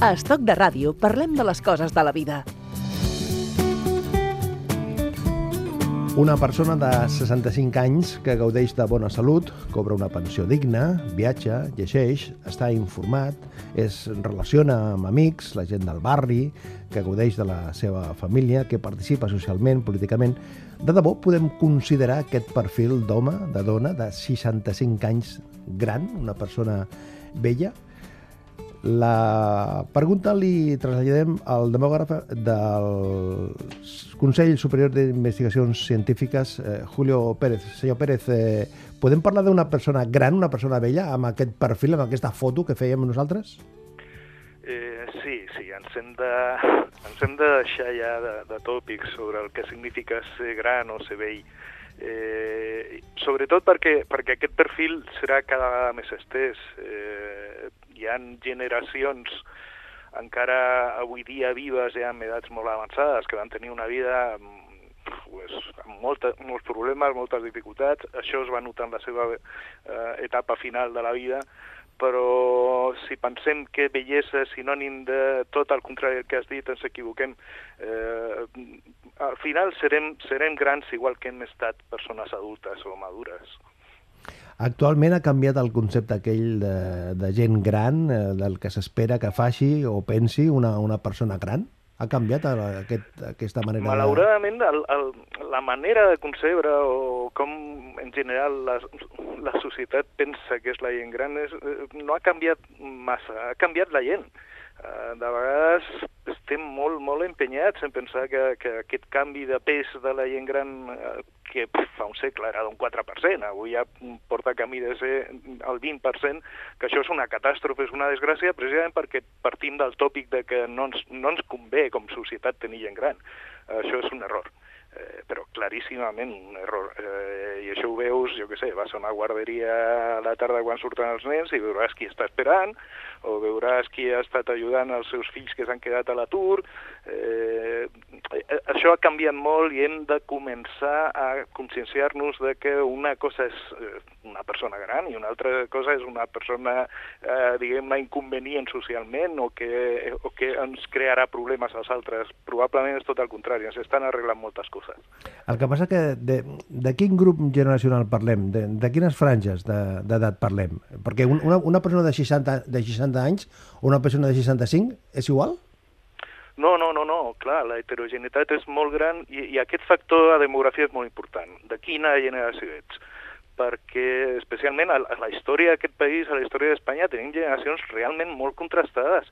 A Estoc de Ràdio parlem de les coses de la vida. Una persona de 65 anys que gaudeix de bona salut, cobra una pensió digna, viatja, llegeix, està informat, es relaciona amb amics, la gent del barri, que gaudeix de la seva família, que participa socialment, políticament. De debò podem considerar aquest perfil d'home, de dona, de 65 anys gran, una persona vella? La pregunta li traslladem al demògraf del Consell Superior d'Investigacions Científiques, eh, Julio Pérez. Senyor Pérez, eh, podem parlar d'una persona gran, una persona vella, amb aquest perfil, amb aquesta foto que fèiem nosaltres? Eh, sí, sí, ens hem de, ens hem de deixar ja de, de tòpics sobre el que significa ser gran o ser vell. Eh, sobretot perquè, perquè aquest perfil serà cada vegada més estès. Eh, hi ha generacions encara avui dia vives ja amb edats molt avançades que van tenir una vida pues, amb molta, molts problemes, moltes dificultats. Això es va notar en la seva eh, etapa final de la vida, però si pensem que bellesa és sinònim de tot el contrari que has dit, ens equivoquem. Eh, al final serem, serem grans igual que hem estat persones adultes o madures. Actualment ha canviat el concepte aquell de, de gent gran, eh, del que s'espera que faci o pensi una, una persona gran? Ha canviat aquest, aquesta manera Malauradament, el, el, la manera de concebre o com en general la, la societat pensa que és la gent gran és, eh, no ha canviat massa, ha canviat la gent. Uh, de vegades estem molt, molt empenyats en pensar que, que aquest canvi de pes de la gent gran uh, que fa un segle era d'un 4%, avui ja porta camí de ser el 20%, que això és una catàstrofe, és una desgràcia, precisament perquè partim del tòpic de que no ens, no ens convé com societat tenir gent gran. Uh, això és un error eh, però claríssimament un error. Eh, I això ho veus, jo què sé, vas a una guarderia a la tarda quan surten els nens i veuràs qui està esperant, o veuràs qui ha estat ajudant els seus fills que s'han quedat a l'atur. Eh, això ha canviat molt i hem de començar a conscienciar-nos de que una cosa és eh, una persona gran i una altra cosa és una persona, eh, diguem-ne, inconvenient socialment o que, o que ens crearà problemes als altres. Probablement és tot el contrari, ens estan arreglant moltes coses. El que passa que de, de quin grup generacional parlem? De, de quines franges d'edat de, parlem? Perquè una, una persona de 60, de 60 60 anys o una persona de 65 és igual? No, no, no, no, clar, la heterogeneïtat és molt gran i, i aquest factor de demografia és molt important. De quina generació ets? perquè especialment a la història d'aquest país, a la història d'Espanya, tenim generacions realment molt contrastades.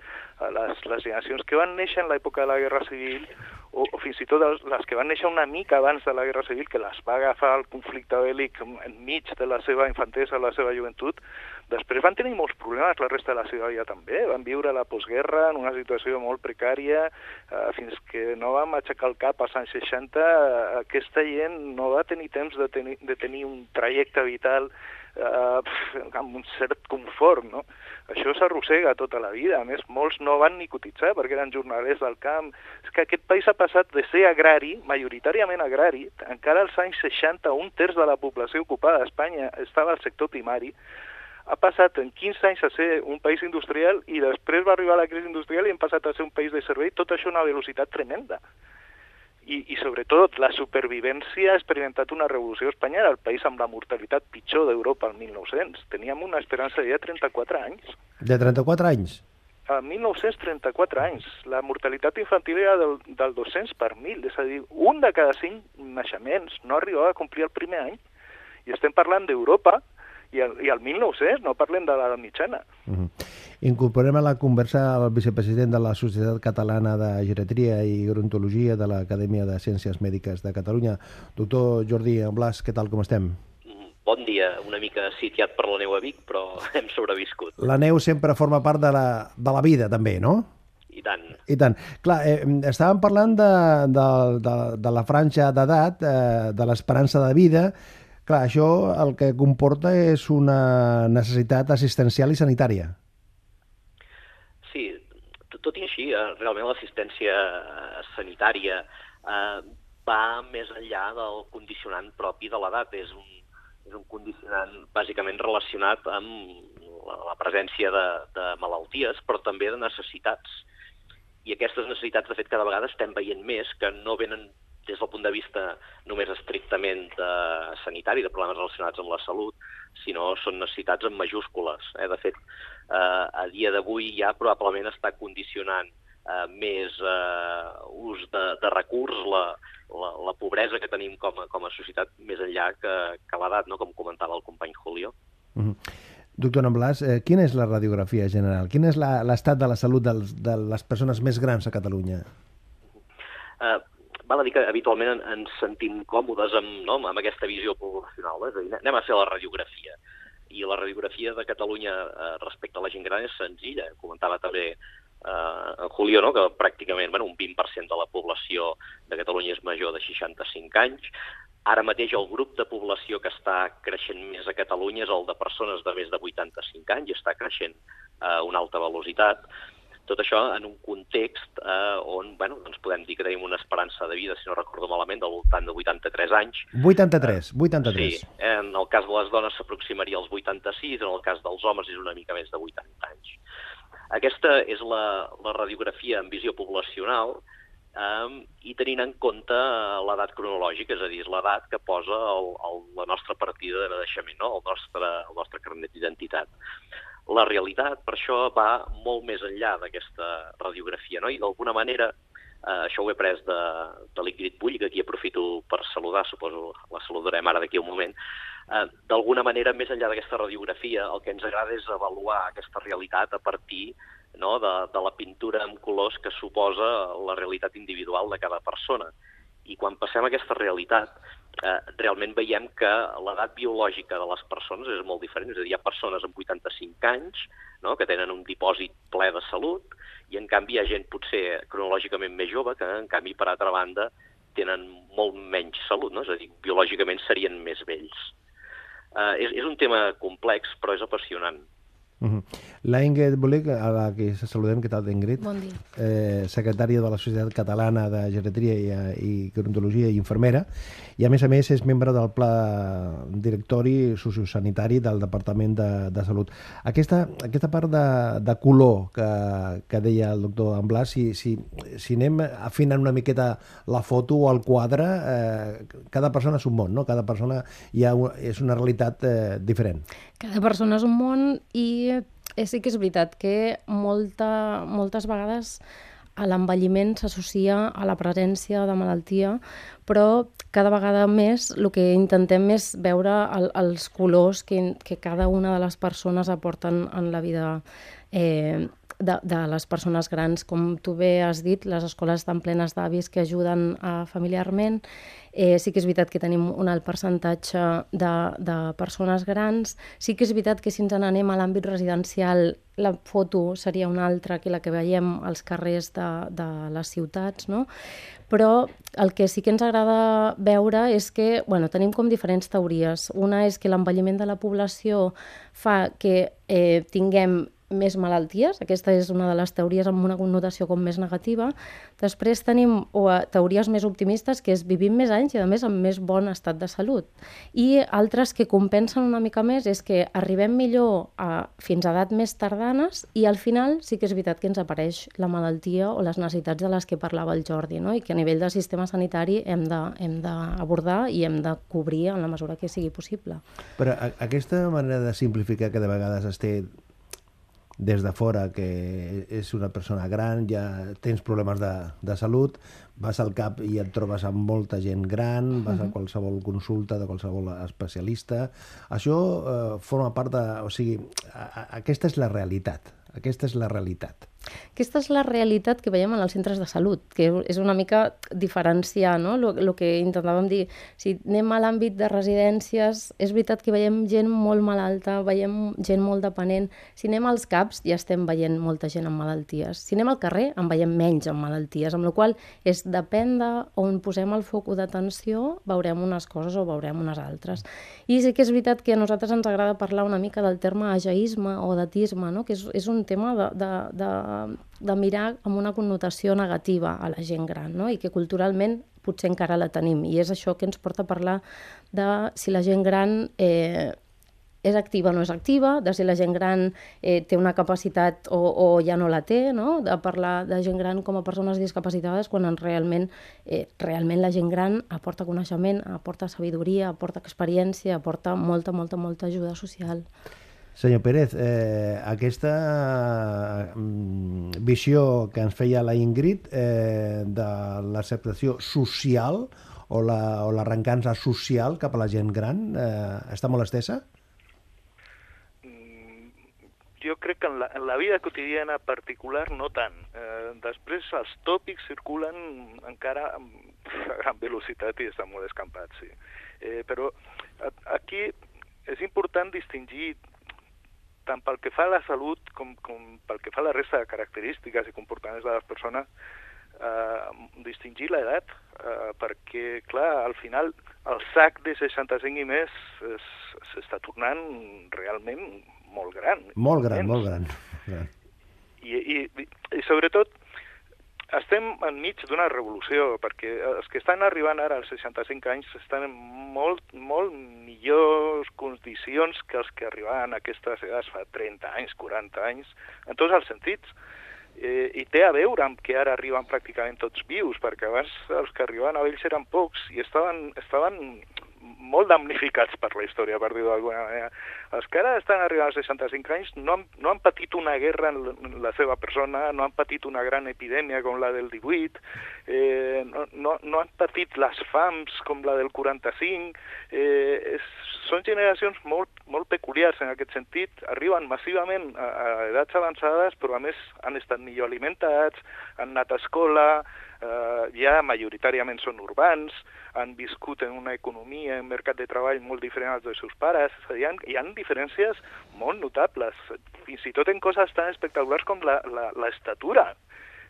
Les, les generacions que van néixer en l'època de la Guerra Civil o, o fins i tot les que van néixer una mica abans de la Guerra Civil, que les va agafar el conflicte bèl·lic enmig de la seva infantesa, la seva joventut, Després van tenir molts problemes la resta de la vida també. Van viure la postguerra en una situació molt precària, eh, fins que no vam aixecar el cap als anys 60. Eh, aquesta gent no va tenir temps de tenir, de tenir un trajecte vital eh, amb un cert confort, no? Això s'arrossega tota la vida. A més, molts no van ni cotitzar perquè eren jornalers del camp. És que aquest país ha passat de ser agrari, majoritàriament agrari, encara als anys 60 un terç de la població ocupada a Espanya estava al sector primari, ha passat en 15 anys a ser un país industrial i després va arribar la crisi industrial i hem passat a ser un país de servei, tot això a una velocitat tremenda. I, i sobretot la supervivència ha experimentat una revolució espanyola, el país amb la mortalitat pitjor d'Europa al 1900. Teníem una esperança de 34 anys. De 34 anys? A 1934 anys. La mortalitat infantil era del, del 200 per mil, és a dir, un de cada cinc naixements no arribava a complir el primer any. I estem parlant d'Europa, i el, i el 1900, no parlem de l'edat mitjana. Uh -huh. Incorporem a la conversa el vicepresident de la Societat Catalana de Geretria i Gerontologia de l'Acadèmia de Ciències Mèdiques de Catalunya. Doctor Jordi Blas, què tal, com estem? Bon dia, una mica sitiat per la neu a Vic, però hem sobreviscut. La neu sempre forma part de la, de la vida, també, no? I tant. I tant. Clar, eh, estàvem parlant de, de, de, de la franja d'edat, eh, de l'esperança de vida, Clar, això el que comporta és una necessitat assistencial i sanitària. Sí, tot i així, eh, realment l'assistència eh, sanitària eh, va més enllà del condicionant propi de l'edat. És un, és un condicionant bàsicament relacionat amb la, la presència de, de malalties, però també de necessitats. I aquestes necessitats, de fet, cada vegada estem veient més que no venen des del punt de vista només estrictament de sanitari, de problemes relacionats amb la salut, sinó són necessitats en majúscules. Eh? De fet, eh, a dia d'avui ja probablement està condicionant eh, més eh, ús de, de recurs, la, la, la pobresa que tenim com a, com a societat més enllà que, que l'edat, no? com comentava el company Julio. Mm -hmm. Doctor Namblas, eh, quina és la radiografia general? Quin és l'estat de la salut dels, de les persones més grans a Catalunya? Eh, val a dir que habitualment ens sentim còmodes amb, no, amb aquesta visió poblacional. És a dir, anem a fer la radiografia. I la radiografia de Catalunya eh, respecte a la gent gran és senzilla. Comentava també eh, en Julio, no? que pràcticament bueno, un 20% de la població de Catalunya és major de 65 anys. Ara mateix el grup de població que està creixent més a Catalunya és el de persones de més de 85 anys i està creixent a una alta velocitat. Tot això en un context eh, on bueno, doncs podem dir que tenim una esperança de vida, si no recordo malament, del voltant de 83 anys. 83, 83. Sí, en el cas de les dones s'aproximaria als 86, en el cas dels homes és una mica més de 80 anys. Aquesta és la, la radiografia en visió poblacional um, i tenint en compte eh, l'edat cronològica, és a dir, l'edat que posa el, el, la nostra partida de naixement, no? el, nostre, el nostre carnet d'identitat. La realitat, per això, va molt més enllà d'aquesta radiografia, no? i d'alguna manera eh, això ho he pres de, de l'Ingrid Pull, que aquí aprofito per saludar, suposo la saludarem ara d'aquí un moment, eh, d'alguna manera, més enllà d'aquesta radiografia, el que ens agrada és avaluar aquesta realitat a partir no, de, de la pintura amb colors que suposa la realitat individual de cada persona. I quan passem a aquesta realitat, eh, realment veiem que l'edat biològica de les persones és molt diferent. És a dir, hi ha persones amb 85 anys no, que tenen un dipòsit ple de salut i, en canvi, hi ha gent potser cronològicament més jove que, en canvi, per altra banda, tenen molt menys salut, no? és a dir, biològicament serien més vells. Uh, és, és un tema complex, però és apassionant. Uh -huh. La Ingrid Bolic, a la que saludem, què tal, Ingrid? Bon dia. Eh, secretària de la Societat Catalana de Geriatria i, i Gerontologia i infermera, i a més a més és membre del Pla Directori Sociosanitari del Departament de, de Salut. Aquesta, aquesta part de, de color que, que deia el doctor Amblàs, si, si, si anem afinant una miqueta la foto o el quadre, eh, cada persona és un món, no? Cada persona hi ha, és una realitat eh, diferent. Cada persona és un món i eh, sí que és veritat que molta, moltes vegades l'envelliment s'associa a la presència de malaltia, però cada vegada més el que intentem és veure el, els colors que, que cada una de les persones aporten en la vida eh, de, de les persones grans. Com tu bé has dit, les escoles estan plenes d'avis que ajuden uh, familiarment. Eh, sí que és veritat que tenim un alt percentatge de, de persones grans. Sí que és veritat que si ens n'anem a l'àmbit residencial, la foto seria una altra que la que veiem als carrers de, de les ciutats, no? però el que sí que ens agrada veure és que bueno, tenim com diferents teories. Una és que l'envelliment de la població fa que eh, tinguem més malalties, aquesta és una de les teories amb una connotació com més negativa. Després tenim o, teories més optimistes, que és vivim més anys i, a més, amb més bon estat de salut. I altres que compensen una mica més és que arribem millor a, fins a edat més tardanes i al final sí que és veritat que ens apareix la malaltia o les necessitats de les que parlava el Jordi, no? i que a nivell del sistema sanitari hem d'abordar i hem de cobrir en la mesura que sigui possible. Però aquesta manera de simplificar que de vegades es té des de fora que és una persona gran, ja tens problemes de, de salut, vas al CAP i et trobes amb molta gent gran, vas uh -huh. a qualsevol consulta de qualsevol especialista. Això eh, forma part de... O sigui, a, a, aquesta és la realitat. Aquesta és la realitat. Aquesta és la realitat que veiem en els centres de salut, que és una mica diferenciar no? el que intentàvem dir. Si anem a l'àmbit de residències, és veritat que veiem gent molt malalta, veiem gent molt dependent. Si anem als CAPs, ja estem veient molta gent amb malalties. Si anem al carrer, en veiem menys amb malalties, amb la qual és depèn d'on posem el foc d'atenció, veurem unes coses o veurem unes altres. I sí que és veritat que a nosaltres ens agrada parlar una mica del terme ageisme o datisme, no? que és, és un tema de, de, de de mirar amb una connotació negativa a la gent gran, no? i que culturalment potser encara la tenim. I és això que ens porta a parlar de si la gent gran eh, és activa o no és activa, de si la gent gran eh, té una capacitat o, o ja no la té, no? de parlar de gent gran com a persones discapacitades quan en realment, eh, realment la gent gran aporta coneixement, aporta sabidoria, aporta experiència, aporta molta, molta, molta ajuda social. Senyor Pérez, eh, aquesta mm, visió que ens feia la Ingrid eh, de l'acceptació social o l'arrencança la, social cap a la gent gran eh, està molt estesa? Mm, jo crec que en la, en la vida quotidiana particular no tant. Eh, després els tòpics circulen encara amb gran velocitat i estan molt escampats, sí. Eh, però aquí és important distingir tant pel que fa a la salut com, com pel que fa a la resta de característiques i comportaments de les persones, eh, distingir l'edat, eh, perquè, clar, al final el sac de 65 i més s'està tornant realment molt gran. Molt gran, molt gran. I, i, i sobretot estem enmig d'una revolució, perquè els que estan arribant ara als 65 anys estan en molt, molt millors condicions que els que arribaven a aquestes edats fa 30 anys, 40 anys, en tots els sentits. Eh, I té a veure amb que ara arriben pràcticament tots vius, perquè abans els que arribaven a ells eren pocs i estaven, estaven molt damnificats per la història, per dir-ho d'alguna manera. Els que ara estan arribant als 65 anys no han, no han patit una guerra en la seva persona, no han patit una gran epidèmia com la del 18, eh, no, no, no han patit les fams com la del 45, eh, és, són generacions molt, molt peculiars en aquest sentit, arriben massivament a, a edats avançades, però a més han estat millor alimentats, han anat a escola, eh, ja majoritàriament són urbans, han viscut en una economia, en un mercat de treball molt diferent als dels seus pares, hi ha, hi ha diferències molt notables, fins i tot en coses tan espectaculars com l'estatura.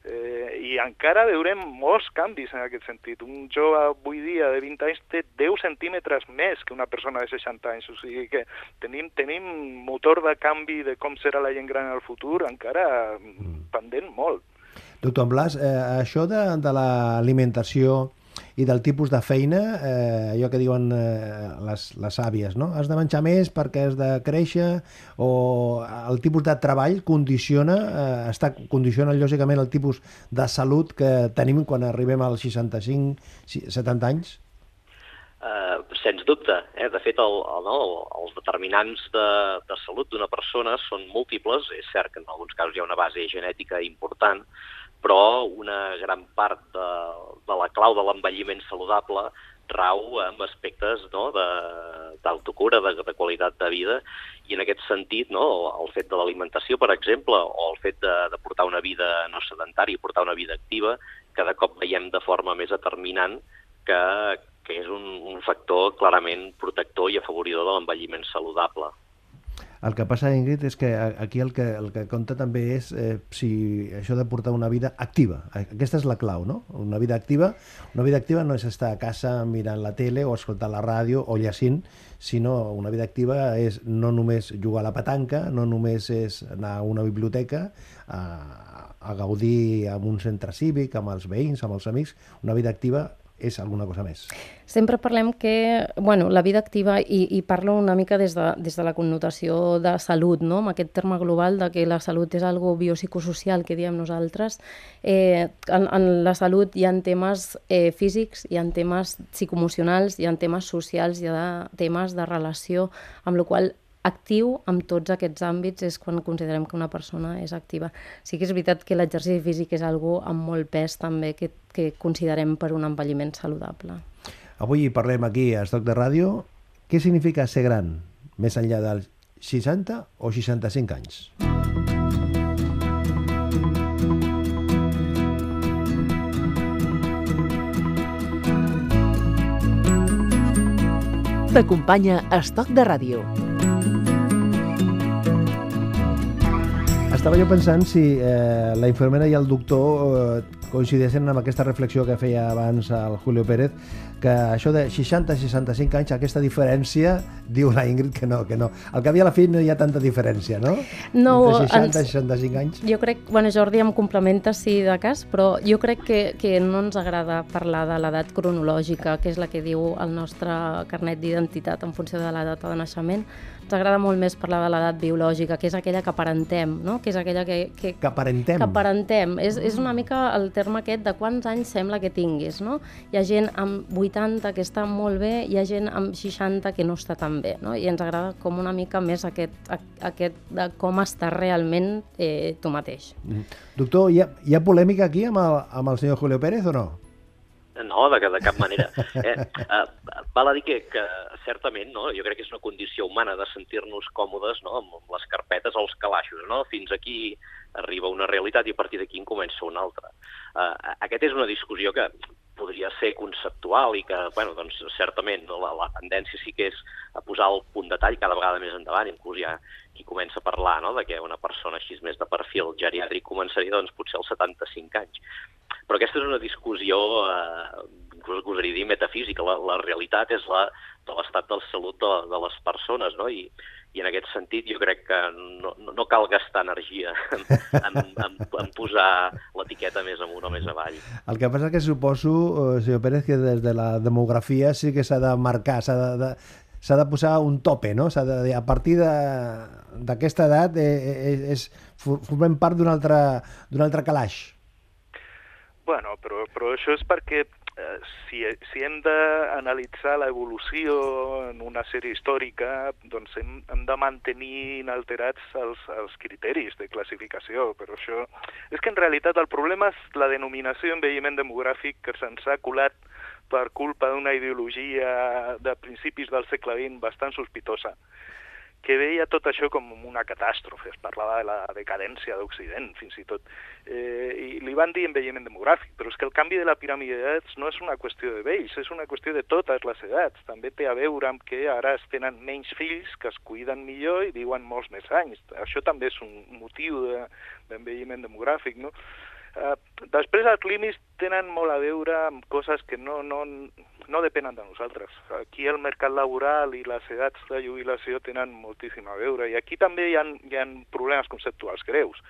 Eh, I encara veurem molts canvis en aquest sentit. Un jove avui dia de 20 anys té 10 centímetres més que una persona de 60 anys, o sigui que tenim, tenim motor de canvi de com serà la gent gran el futur encara pendent molt. Doctor Blas, eh, això de, de l'alimentació i del tipus de feina, eh, allò que diuen eh, les, les àvies, no? Has de menjar més perquè has de créixer o el tipus de treball condiciona, eh, està, condiciona lògicament el tipus de salut que tenim quan arribem als 65-70 anys? Uh, sens dubte. Eh? De fet, el, el, no, els determinants de, de salut d'una persona són múltiples. És cert que en alguns casos hi ha una base genètica important, però una gran part de, de la clau de l'envelliment saludable rau en aspectes no, d'autocura, de, de, de qualitat de vida, i en aquest sentit no, el fet de l'alimentació, per exemple, o el fet de, de portar una vida no sedentària, portar una vida activa, cada cop veiem de forma més determinant que, que és un, un factor clarament protector i afavoridor de l'envelliment saludable. El que passa, Ingrid, és que aquí el que, el que compta també és eh, si això de portar una vida activa. Aquesta és la clau, no? Una vida activa. Una vida activa no és estar a casa mirant la tele o escoltant la ràdio o llegint, sinó una vida activa és no només jugar a la petanca, no només és anar a una biblioteca, a, a gaudir en un centre cívic, amb els veïns, amb els amics. Una vida activa és alguna cosa més. Sempre parlem que bueno, la vida activa, i, i parlo una mica des de, des de la connotació de salut, no? amb aquest terme global de que la salut és algo biopsicosocial que diem nosaltres, eh, en, en la salut hi ha temes eh, físics, hi ha temes psicoemocionals, hi ha temes socials, hi ha temes de relació, amb la qual actiu amb tots aquests àmbits és quan considerem que una persona és activa. Sí que és veritat que l'exercici físic és algo amb molt pes també que, que considerem per un envelliment saludable. Avui parlem aquí a Estoc de Ràdio. Què significa ser gran, més enllà dels 60 o 65 anys? T'acompanya Estoc de Ràdio. Estava jo pensant si eh, la infermera i el doctor eh, coincideixen amb aquesta reflexió que feia abans el Julio Pérez que això de 60-65 anys, aquesta diferència, diu la Ingrid que no, que no. Al cap i a la fi no hi ha tanta diferència, no? No, Entre 60 i ens- 65 anys. Jo crec, bueno, Jordi em complementa si de cas, però jo crec que, que no ens agrada parlar de l'edat cronològica, que és la que diu el nostre carnet d'identitat en funció de la data de naixement. Ens agrada molt més parlar de l'edat biològica, que és aquella que aparentem, no? que és aquella que, que, Que aparentem. que aparentem. És, és una mica el terme aquest de quants anys sembla que tinguis, no? Hi ha gent amb 80 que està molt bé, hi ha gent amb 60 que no està tan bé, no? I ens agrada com una mica més aquest, a- aquest de com està realment eh, tu mateix. Mm. Doctor, hi ha, hi ha polèmica aquí amb el, amb el senyor Julio Pérez o no? No, de, de cap manera. Eh, eh, val a dir que, que certament no? jo crec que és una condició humana de sentir-nos còmodes no? amb les carpetes els calaixos. No? Fins aquí arriba una realitat i a partir d'aquí en comença una altra. Eh, aquesta és una discussió que podria ser conceptual i que, bueno, doncs, certament la, la tendència sí que és a posar el punt de tall cada vegada més endavant, inclús ja qui comença a parlar no? de que una persona així més de perfil geriàtric començaria doncs, potser als 75 anys. Però aquesta és una discussió, eh, inclús gosaria dir, metafísica. La, la realitat és la de l'estat de salut de, de les persones, no? I, i en aquest sentit jo crec que no, no, cal gastar energia en, en, en, en posar l'etiqueta més amunt o més avall. El que passa que suposo, eh, senyor Pérez, que des de la demografia sí que s'ha de marcar, s'ha de, de, s'ha de posar un tope, no? S'ha de dir, a partir de- d'aquesta edat eh, eh, és, for- formem part d'un altre, altre calaix. Bueno, però, però això és perquè si, si hem d'analitzar l'evolució en una sèrie històrica, doncs hem, hem de mantenir inalterats els, els criteris de classificació, però això... És que en realitat el problema és la denominació envelliment demogràfic que se'ns ha colat per culpa d'una ideologia de principis del segle XX bastant sospitosa que veia tot això com una catàstrofe, es parlava de la decadència d'Occident, fins i tot. Eh, I li van dir envelliment demogràfic, però és que el canvi de la piràmide d'edats no és una qüestió de vells, és una qüestió de totes les edats. També té a veure amb que ara es tenen menys fills, que es cuiden millor i viuen molts més anys. Això també és un motiu de- d'envelliment demogràfic, no? Uh, després els límits tenen molt a veure amb coses que no, no, no depenen de nosaltres. Aquí el mercat laboral i les edats de jubilació tenen moltíssim a veure i aquí també hi ha, hi ha problemes conceptuals greus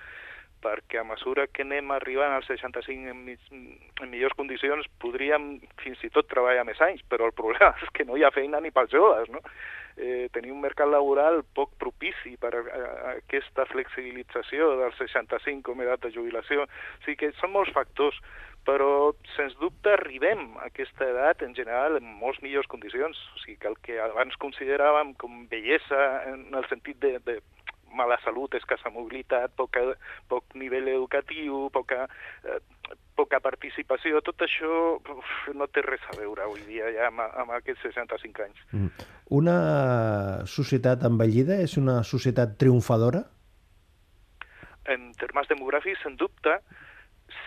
perquè a mesura que anem arribant als 65 en, en millors condicions podríem fins i tot treballar més anys, però el problema és que no hi ha feina ni pels joves, no? Eh, tenir un mercat laboral poc propici per a, a, a aquesta flexibilització dels 65 com a edat de jubilació. O sigui que són molts factors, però sens dubte arribem a aquesta edat en general en molts millors condicions. O sigui que el que abans consideràvem com bellesa en el sentit de, de mala salut, escassa mobilitat, poca, poc nivell educatiu, poca, eh, poca participació, tot això uf, no té res a veure avui dia ja amb, amb aquests 65 anys. Mm. Una societat envellida és una societat triomfadora? En termes demogràfics, en dubte,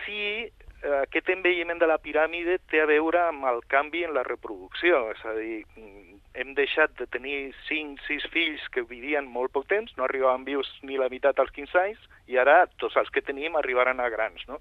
si aquest envelliment de la piràmide té a veure amb el canvi en la reproducció, és a dir, mm, hem deixat de tenir 5-6 fills que vivien molt poc temps, no arribaven vius ni la meitat als 15 anys, i ara tots els que tenim arribaran a grans, no?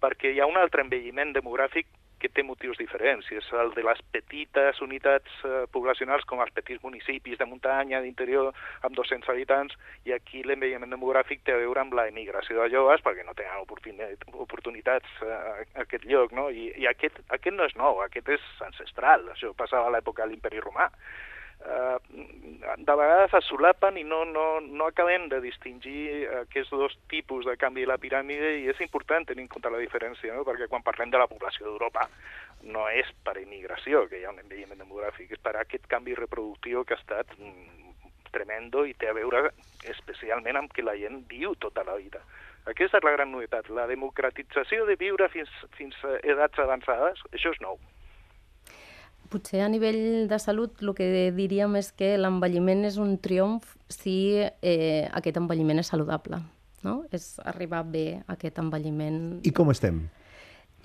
Perquè hi ha un altre envelliment demogràfic que té motius diferents, i és el de les petites unitats eh, poblacionals com els petits municipis de muntanya, d'interior, amb 200 habitants, i aquí l'envelliment demogràfic té a veure amb la emigració de joves perquè no tenen oportunitats, oportunitats eh, a aquest lloc, no? I, i aquest, aquest no és nou, aquest és ancestral, això passava a l'època de l'imperi romà. Uh, de vegades es solapen i no, no, no acabem de distingir aquests dos tipus de canvi de la piràmide i és important tenir en compte la diferència, no? perquè quan parlem de la població d'Europa no és per immigració que hi ha un envelliment demogràfic, és per aquest canvi reproductiu que ha estat mm, tremendo i té a veure especialment amb que la gent viu tota la vida. Aquesta és la gran novetat, la democratització de viure fins, fins a edats avançades, això és nou. Potser a nivell de salut el que diríem és que l'envelliment és un triomf si eh, aquest envelliment és saludable. No? És arribar bé a aquest envelliment. I com estem?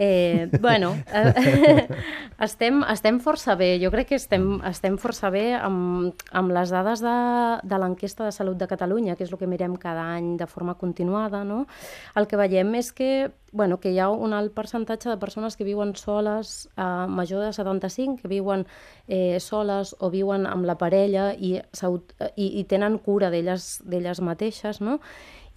Eh, bueno, eh, estem, estem força bé. Jo crec que estem, estem força bé amb, amb les dades de, de l'enquesta de salut de Catalunya, que és el que mirem cada any de forma continuada. No? El que veiem és que, bueno, que hi ha un alt percentatge de persones que viuen soles, eh, major de 75, que viuen eh, soles o viuen amb la parella i, i, i tenen cura d'elles mateixes, no?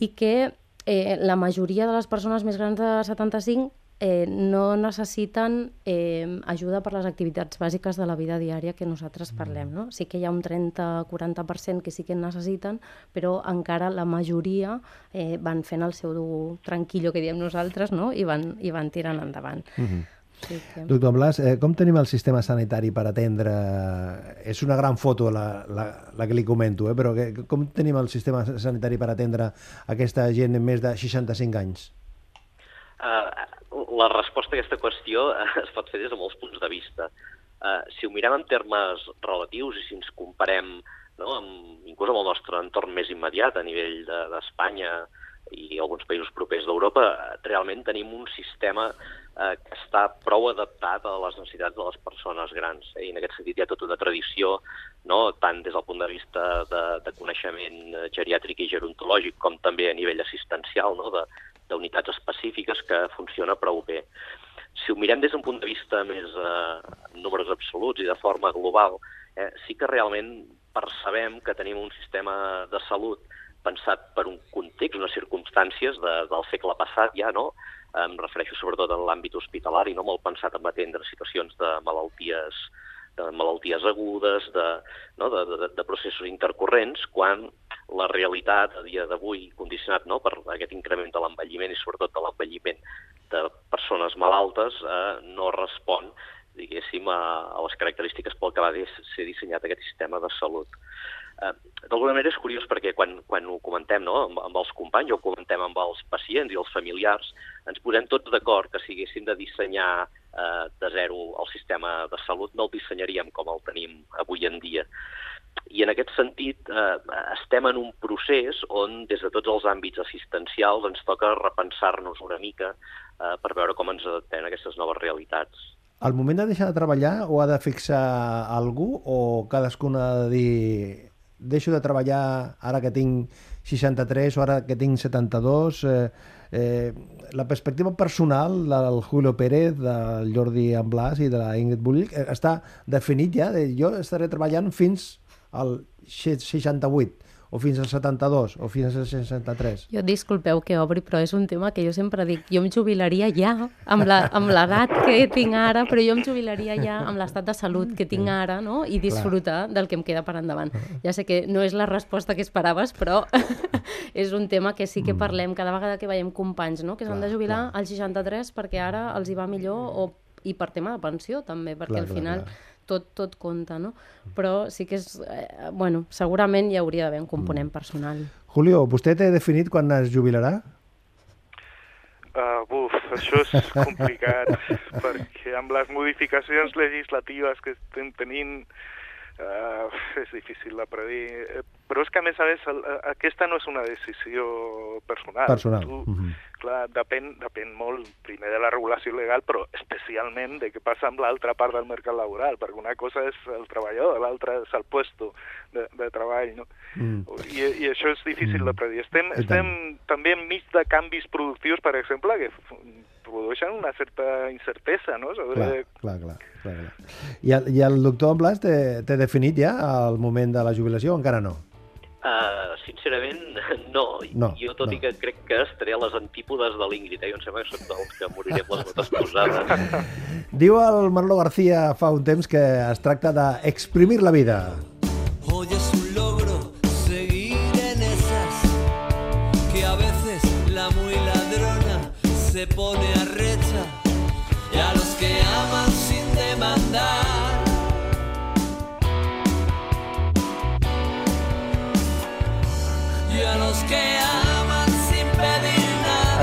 i que eh, la majoria de les persones més grans de 75 eh, no necessiten eh, ajuda per les activitats bàsiques de la vida diària que nosaltres mm. parlem. No? Sí que hi ha un 30-40% que sí que en necessiten, però encara la majoria eh, van fent el seu tranquillo que diem nosaltres no? I, van, i van tirant endavant. Mm -hmm. Sí que... Doctor Blas, eh, com tenim el sistema sanitari per atendre... És una gran foto la, la, la que li comento, eh, però que, com tenim el sistema sanitari per atendre aquesta gent en més de 65 anys? Uh, la resposta a aquesta qüestió es pot fer des de molts punts de vista. Uh, si ho mirem en termes relatius i si ens comparem no, amb, inclús amb el nostre entorn més immediat a nivell d'Espanya de, i alguns països propers d'Europa, realment tenim un sistema eh, que està prou adaptat a les necessitats de les persones grans. Eh? I en aquest sentit hi ha tota una tradició, no? tant des del punt de vista de, de coneixement geriàtric i gerontològic com també a nivell assistencial, no? D'unitats específiques que funciona prou bé. Si ho mirem des d'un punt de vista més eh, números absoluts i de forma global, eh, sí que realment percebem que tenim un sistema de salut pensat per un context, unes circumstàncies de, del segle passat ja, no?, em refereixo sobretot en l'àmbit hospitalari, no molt pensat en atendre situacions de malalties de malalties agudes, de, no, de, de, de processos intercorrents, quan la realitat a dia d'avui, condicionat no, per aquest increment de l'envelliment i sobretot de l'envelliment de persones malaltes, eh, no respon diguéssim, a, a les característiques pel que va ser dissenyat aquest sistema de salut. Eh, D'alguna manera és curiós perquè quan, quan ho comentem no, amb, amb els companys o ho comentem amb els pacients i els familiars, ens posem tots d'acord que si haguéssim de dissenyar eh, de zero el sistema de salut no el dissenyaríem com el tenim avui en dia. I en aquest sentit eh, estem en un procés on des de tots els àmbits assistencials ens toca repensar-nos una mica eh, per veure com ens adaptem a aquestes noves realitats. Al moment de deixar de treballar o ha de fixar algú o cadascun ha de dir deixo de treballar ara que tinc 63 o ara que tinc 72, eh, eh, la perspectiva personal del Julio Pérez, del Jordi Amblas i de la Ingrid Bullick eh, està definit ja, de, jo estaré treballant fins al 68 o fins al 72, o fins al 63. Jo disculpeu que obri, però és un tema que jo sempre dic, jo em jubilaria ja amb l'edat que tinc ara, però jo em jubilaria ja amb l'estat de salut que tinc ara, no? I disfrutar Clar. del que em queda per endavant. Ja sé que no és la resposta que esperaves, però és un tema que sí que mm. parlem cada vegada que veiem companys, no? Que s'han de jubilar clar. als 63 perquè ara els hi va millor o i per tema de pensió també, perquè clar, al final clar, clar tot, tot compta, no? Però sí que és... Eh, bueno, segurament hi hauria d'haver un component mm. personal. Julio, vostè té definit quan es jubilarà? Uh, buf, això és complicat, perquè amb les modificacions legislatives que estem tenint uh, és difícil de predir. Eh, però és que, a més a més, el, aquesta no és una decisió personal. Personal. Tu, uh -huh clar, depèn, depèn molt primer de la regulació legal, però especialment de què passa amb l'altra part del mercat laboral, perquè una cosa és el treballador, l'altra és el puesto de, de treball, no? Mm. I, I això és difícil mm. de predir. Estem, estem també enmig de canvis productius, per exemple, que produeixen una certa incertesa, no? Sobre... Clar, clar, clar. clar, clar. I, el, I el doctor Blas té definit ja el moment de la jubilació o encara no? Uh, sincerament, no. no. Jo, tot no. i que crec que estaré a les antípodes de l'Ingrid, eh? jo em sembla que soc dels que moriré amb les botes posades. Diu el Manolo García fa un temps que es tracta d'exprimir la vida.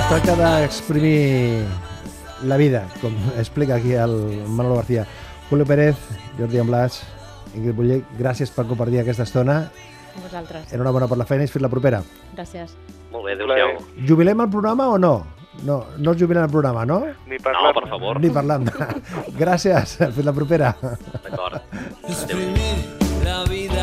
Tracta d'exprimir la vida, com explica aquí el Manolo García. Julio Pérez, Jordi Amblas, Ingrid Buller, gràcies per compartir aquesta estona. A vosaltres. Enhorabona per la feina i fins la propera. Gràcies. Molt bé, adéu-siau. Jubilem el programa o no? no, no es jubilen al programa, no? Ni No, parlar per favor. Ni parlant. Gràcies, fins la propera. D'acord. Exprimir la vida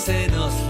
se nos